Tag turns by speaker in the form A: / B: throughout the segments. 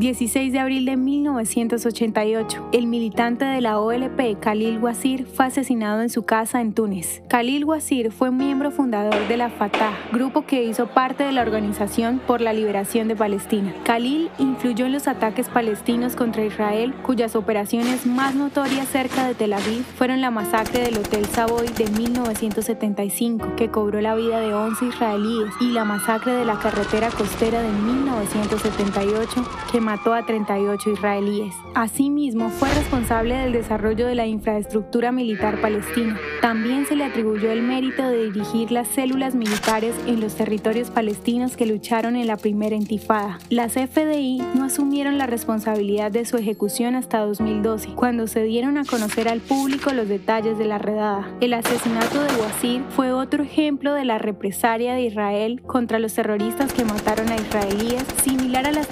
A: 16 de abril de 1988, el militante de la OLP, Khalil Wazir, fue asesinado en su casa en Túnez. Khalil Wazir fue miembro fundador de la Fatah, grupo que hizo parte de la Organización por la Liberación de Palestina. Khalil influyó en los ataques palestinos contra Israel, cuyas operaciones más notorias cerca de Tel Aviv fueron la masacre del Hotel Savoy de 1975, que cobró la vida de 11 israelíes, y la masacre de la carretera costera de 1978, que mató a 38 israelíes. Asimismo, fue responsable del desarrollo de la infraestructura militar palestina. También se le atribuyó el mérito de dirigir las células militares en los territorios palestinos que lucharon en la primera intifada. Las FDI no asumieron la responsabilidad de su ejecución hasta 2012, cuando se dieron a conocer al público los detalles de la redada. El asesinato de Wazir fue otro ejemplo de la represalia de Israel contra los terroristas que mataron a israelíes, la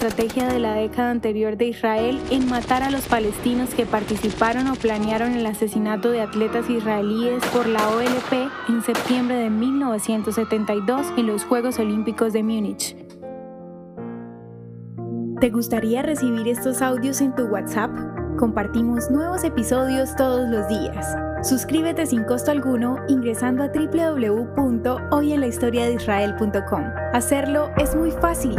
A: estrategia de la década anterior de Israel en matar a los palestinos que participaron o planearon el asesinato de atletas israelíes por la OLP en septiembre de 1972 en los Juegos Olímpicos de Múnich. ¿Te gustaría recibir estos audios en tu WhatsApp? Compartimos nuevos episodios todos los días. Suscríbete sin costo alguno ingresando a www.hoyenlahistoriadeisrael.com. Hacerlo es muy fácil.